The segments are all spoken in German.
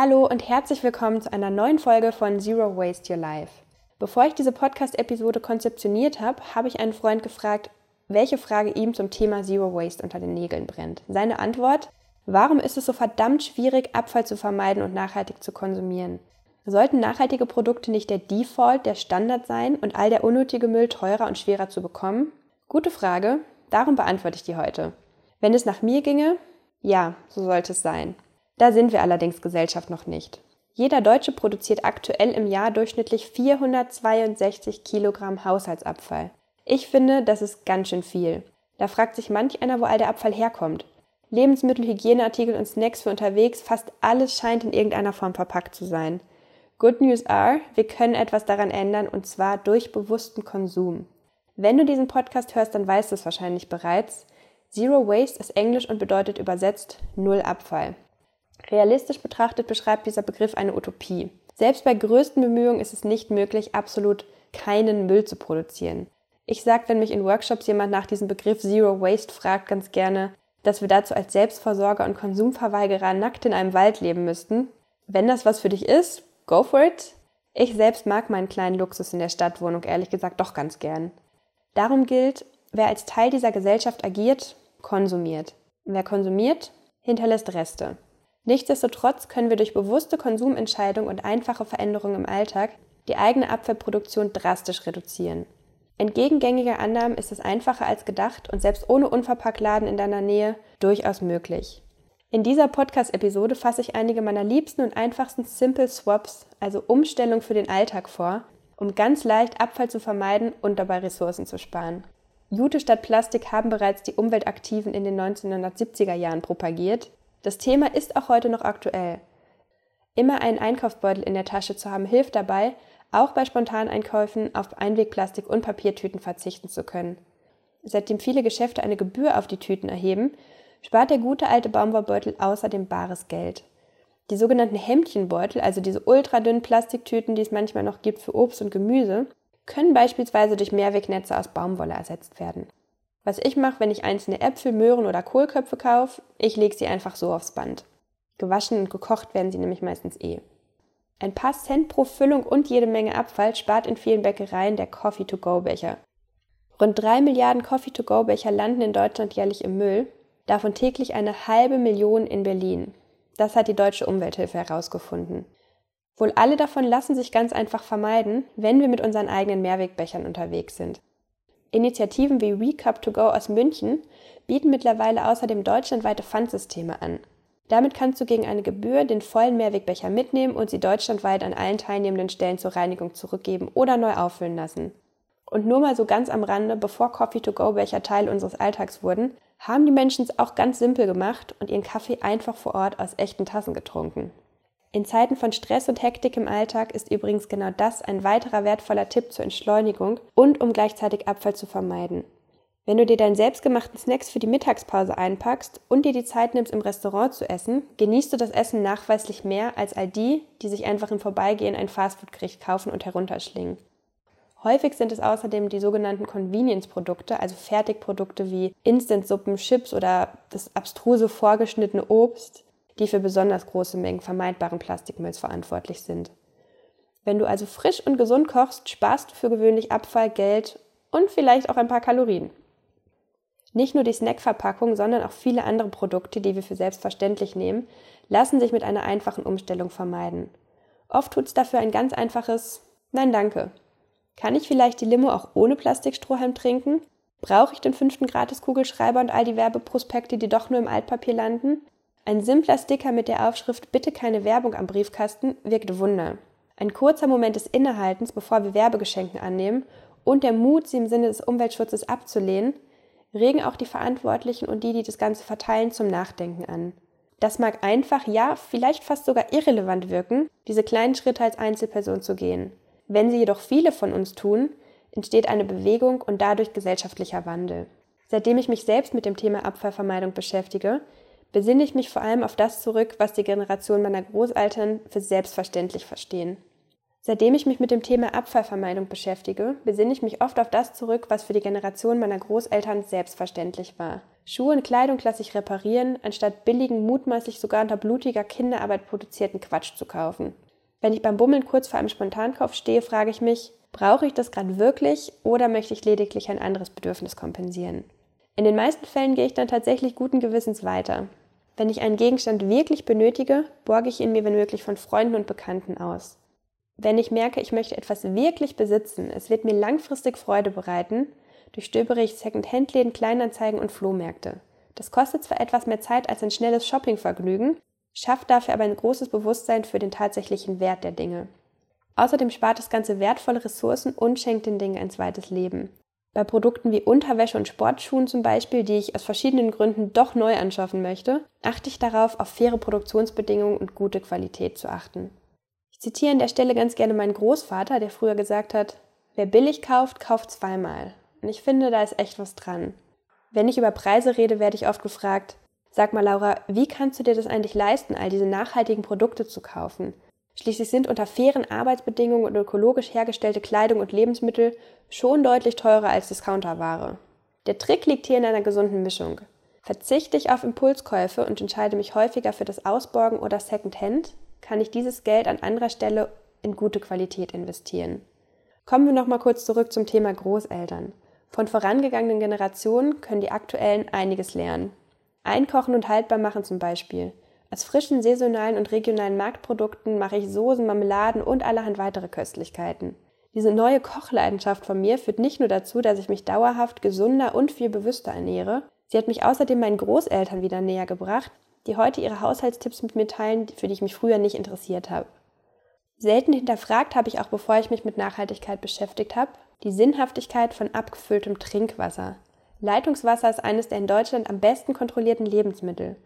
Hallo und herzlich willkommen zu einer neuen Folge von Zero Waste Your Life. Bevor ich diese Podcast-Episode konzeptioniert habe, habe ich einen Freund gefragt, welche Frage ihm zum Thema Zero Waste unter den Nägeln brennt. Seine Antwort, warum ist es so verdammt schwierig, Abfall zu vermeiden und nachhaltig zu konsumieren? Sollten nachhaltige Produkte nicht der Default, der Standard sein und all der unnötige Müll teurer und schwerer zu bekommen? Gute Frage, darum beantworte ich die heute. Wenn es nach mir ginge, ja, so sollte es sein. Da sind wir allerdings Gesellschaft noch nicht. Jeder Deutsche produziert aktuell im Jahr durchschnittlich 462 Kilogramm Haushaltsabfall. Ich finde, das ist ganz schön viel. Da fragt sich manch einer, wo all der Abfall herkommt. Lebensmittel, Hygieneartikel und Snacks für unterwegs, fast alles scheint in irgendeiner Form verpackt zu sein. Good News are, wir können etwas daran ändern und zwar durch bewussten Konsum. Wenn du diesen Podcast hörst, dann weißt du es wahrscheinlich bereits. Zero Waste ist Englisch und bedeutet übersetzt Null Abfall. Realistisch betrachtet beschreibt dieser Begriff eine Utopie. Selbst bei größten Bemühungen ist es nicht möglich, absolut keinen Müll zu produzieren. Ich sage, wenn mich in Workshops jemand nach diesem Begriff Zero Waste fragt, ganz gerne, dass wir dazu als Selbstversorger und Konsumverweigerer nackt in einem Wald leben müssten. Wenn das was für dich ist, go for it. Ich selbst mag meinen kleinen Luxus in der Stadtwohnung ehrlich gesagt doch ganz gern. Darum gilt, wer als Teil dieser Gesellschaft agiert, konsumiert. Wer konsumiert, hinterlässt Reste. Nichtsdestotrotz können wir durch bewusste Konsumentscheidungen und einfache Veränderungen im Alltag die eigene Abfallproduktion drastisch reduzieren. Entgegen gängiger Annahmen ist es einfacher als gedacht und selbst ohne Unverpacktladen in deiner Nähe durchaus möglich. In dieser Podcast-Episode fasse ich einige meiner liebsten und einfachsten Simple Swaps, also Umstellung für den Alltag vor, um ganz leicht Abfall zu vermeiden und dabei Ressourcen zu sparen. Jute statt Plastik haben bereits die Umweltaktiven in den 1970er Jahren propagiert. Das Thema ist auch heute noch aktuell. Immer einen Einkaufsbeutel in der Tasche zu haben, hilft dabei, auch bei Spontaneinkäufen auf Einwegplastik und Papiertüten verzichten zu können. Seitdem viele Geschäfte eine Gebühr auf die Tüten erheben, spart der gute alte Baumwollbeutel außerdem bares Geld. Die sogenannten Hemdchenbeutel, also diese ultradünnen Plastiktüten, die es manchmal noch gibt für Obst und Gemüse, können beispielsweise durch Mehrwegnetze aus Baumwolle ersetzt werden. Was ich mache, wenn ich einzelne Äpfel, Möhren oder Kohlköpfe kaufe, ich lege sie einfach so aufs Band. Gewaschen und gekocht werden sie nämlich meistens eh. Ein paar Cent pro Füllung und jede Menge Abfall spart in vielen Bäckereien der Coffee-to-go-Becher. Rund drei Milliarden Coffee-to-go-Becher landen in Deutschland jährlich im Müll, davon täglich eine halbe Million in Berlin. Das hat die Deutsche Umwelthilfe herausgefunden. Wohl alle davon lassen sich ganz einfach vermeiden, wenn wir mit unseren eigenen Mehrwegbechern unterwegs sind. Initiativen wie WeCup2Go aus München bieten mittlerweile außerdem deutschlandweite Pfandsysteme an. Damit kannst du gegen eine Gebühr den vollen Mehrwegbecher mitnehmen und sie deutschlandweit an allen teilnehmenden Stellen zur Reinigung zurückgeben oder neu auffüllen lassen. Und nur mal so ganz am Rande, bevor Coffee-to-Go-Becher Teil unseres Alltags wurden, haben die Menschen es auch ganz simpel gemacht und ihren Kaffee einfach vor Ort aus echten Tassen getrunken. In Zeiten von Stress und Hektik im Alltag ist übrigens genau das ein weiterer wertvoller Tipp zur Entschleunigung und um gleichzeitig Abfall zu vermeiden. Wenn du dir deinen selbstgemachten Snacks für die Mittagspause einpackst und dir die Zeit nimmst, im Restaurant zu essen, genießt du das Essen nachweislich mehr als all die, die sich einfach im Vorbeigehen ein Fastfood-Gericht kaufen und herunterschlingen. Häufig sind es außerdem die sogenannten Convenience-Produkte, also Fertigprodukte wie Instant-Suppen, Chips oder das abstruse vorgeschnittene Obst, die für besonders große Mengen vermeidbaren Plastikmülls verantwortlich sind. Wenn du also frisch und gesund kochst, sparst du für gewöhnlich Abfall, Geld und vielleicht auch ein paar Kalorien. Nicht nur die Snackverpackung, sondern auch viele andere Produkte, die wir für selbstverständlich nehmen, lassen sich mit einer einfachen Umstellung vermeiden. Oft tut es dafür ein ganz einfaches Nein danke. Kann ich vielleicht die Limo auch ohne Plastikstrohhalm trinken? Brauche ich den fünften Gratis-Kugelschreiber und all die Werbeprospekte, die doch nur im Altpapier landen? Ein simpler Sticker mit der Aufschrift Bitte keine Werbung am Briefkasten wirkt Wunder. Ein kurzer Moment des Innehaltens, bevor wir Werbegeschenken annehmen und der Mut, sie im Sinne des Umweltschutzes abzulehnen, regen auch die Verantwortlichen und die, die das Ganze verteilen, zum Nachdenken an. Das mag einfach, ja, vielleicht fast sogar irrelevant wirken, diese kleinen Schritte als Einzelperson zu gehen. Wenn sie jedoch viele von uns tun, entsteht eine Bewegung und dadurch gesellschaftlicher Wandel. Seitdem ich mich selbst mit dem Thema Abfallvermeidung beschäftige, besinne ich mich vor allem auf das zurück, was die Generation meiner Großeltern für selbstverständlich verstehen. Seitdem ich mich mit dem Thema Abfallvermeidung beschäftige, besinne ich mich oft auf das zurück, was für die Generation meiner Großeltern selbstverständlich war. Schuhe und Kleidung lasse ich reparieren, anstatt billigen, mutmaßlich sogar unter blutiger Kinderarbeit produzierten Quatsch zu kaufen. Wenn ich beim Bummeln kurz vor einem Spontankauf stehe, frage ich mich, brauche ich das gerade wirklich oder möchte ich lediglich ein anderes Bedürfnis kompensieren? In den meisten Fällen gehe ich dann tatsächlich guten Gewissens weiter. Wenn ich einen Gegenstand wirklich benötige, borge ich ihn mir wenn möglich von Freunden und Bekannten aus. Wenn ich merke, ich möchte etwas wirklich besitzen, es wird mir langfristig Freude bereiten, durchstöbere ich Second-Hand-Läden, Kleinanzeigen und Flohmärkte. Das kostet zwar etwas mehr Zeit als ein schnelles Shoppingvergnügen, schafft dafür aber ein großes Bewusstsein für den tatsächlichen Wert der Dinge. Außerdem spart das Ganze wertvolle Ressourcen und schenkt den Dingen ein zweites Leben. Bei Produkten wie Unterwäsche und Sportschuhen zum Beispiel, die ich aus verschiedenen Gründen doch neu anschaffen möchte, achte ich darauf, auf faire Produktionsbedingungen und gute Qualität zu achten. Ich zitiere an der Stelle ganz gerne meinen Großvater, der früher gesagt hat, wer billig kauft, kauft zweimal. Und ich finde, da ist echt was dran. Wenn ich über Preise rede, werde ich oft gefragt, sag mal Laura, wie kannst du dir das eigentlich leisten, all diese nachhaltigen Produkte zu kaufen? Schließlich sind unter fairen Arbeitsbedingungen und ökologisch hergestellte Kleidung und Lebensmittel schon deutlich teurer als Discounterware. Der Trick liegt hier in einer gesunden Mischung. Verzichte ich auf Impulskäufe und entscheide mich häufiger für das Ausborgen oder Secondhand, kann ich dieses Geld an anderer Stelle in gute Qualität investieren. Kommen wir nochmal kurz zurück zum Thema Großeltern. Von vorangegangenen Generationen können die aktuellen einiges lernen. Einkochen und haltbar machen zum Beispiel. Aus frischen, saisonalen und regionalen Marktprodukten mache ich Soßen, Marmeladen und allerhand weitere Köstlichkeiten. Diese neue Kochleidenschaft von mir führt nicht nur dazu, dass ich mich dauerhaft gesunder und viel bewusster ernähre, sie hat mich außerdem meinen Großeltern wieder näher gebracht, die heute ihre Haushaltstipps mit mir teilen, für die ich mich früher nicht interessiert habe. Selten hinterfragt habe ich auch, bevor ich mich mit Nachhaltigkeit beschäftigt habe, die Sinnhaftigkeit von abgefülltem Trinkwasser. Leitungswasser ist eines der in Deutschland am besten kontrollierten Lebensmittel.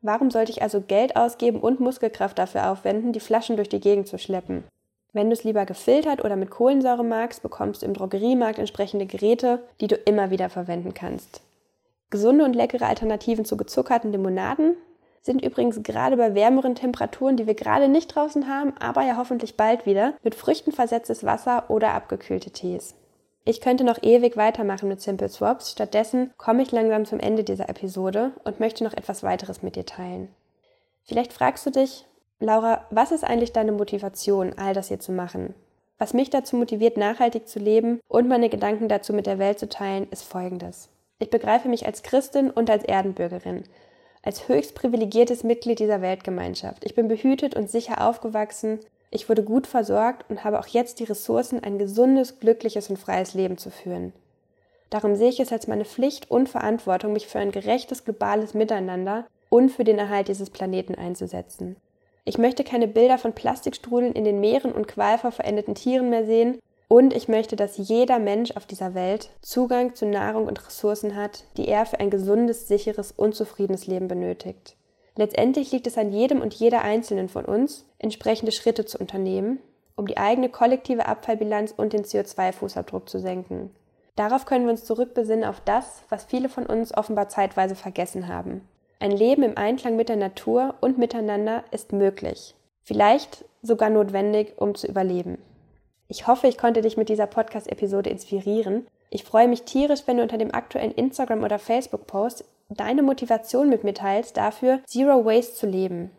Warum sollte ich also Geld ausgeben und Muskelkraft dafür aufwenden, die Flaschen durch die Gegend zu schleppen? Wenn du es lieber gefiltert oder mit Kohlensäure magst, bekommst du im Drogeriemarkt entsprechende Geräte, die du immer wieder verwenden kannst. Gesunde und leckere Alternativen zu gezuckerten Limonaden sind übrigens gerade bei wärmeren Temperaturen, die wir gerade nicht draußen haben, aber ja hoffentlich bald wieder, mit Früchten versetztes Wasser oder abgekühlte Tees. Ich könnte noch ewig weitermachen mit Simple Swaps, stattdessen komme ich langsam zum Ende dieser Episode und möchte noch etwas weiteres mit dir teilen. Vielleicht fragst du dich, Laura, was ist eigentlich deine Motivation, all das hier zu machen? Was mich dazu motiviert, nachhaltig zu leben und meine Gedanken dazu mit der Welt zu teilen, ist folgendes. Ich begreife mich als Christin und als Erdenbürgerin, als höchst privilegiertes Mitglied dieser Weltgemeinschaft. Ich bin behütet und sicher aufgewachsen ich wurde gut versorgt und habe auch jetzt die Ressourcen, ein gesundes, glückliches und freies Leben zu führen. Darum sehe ich es als meine Pflicht und Verantwortung, mich für ein gerechtes globales Miteinander und für den Erhalt dieses Planeten einzusetzen. Ich möchte keine Bilder von Plastikstrudeln in den Meeren und qualvoll verendeten Tieren mehr sehen und ich möchte, dass jeder Mensch auf dieser Welt Zugang zu Nahrung und Ressourcen hat, die er für ein gesundes, sicheres und zufriedenes Leben benötigt. Letztendlich liegt es an jedem und jeder Einzelnen von uns, entsprechende Schritte zu unternehmen, um die eigene kollektive Abfallbilanz und den CO2-Fußabdruck zu senken. Darauf können wir uns zurückbesinnen auf das, was viele von uns offenbar zeitweise vergessen haben. Ein Leben im Einklang mit der Natur und miteinander ist möglich, vielleicht sogar notwendig, um zu überleben. Ich hoffe, ich konnte dich mit dieser Podcast-Episode inspirieren. Ich freue mich tierisch, wenn du unter dem aktuellen Instagram- oder Facebook-Post deine Motivation mit mir teilst, dafür Zero Waste zu leben.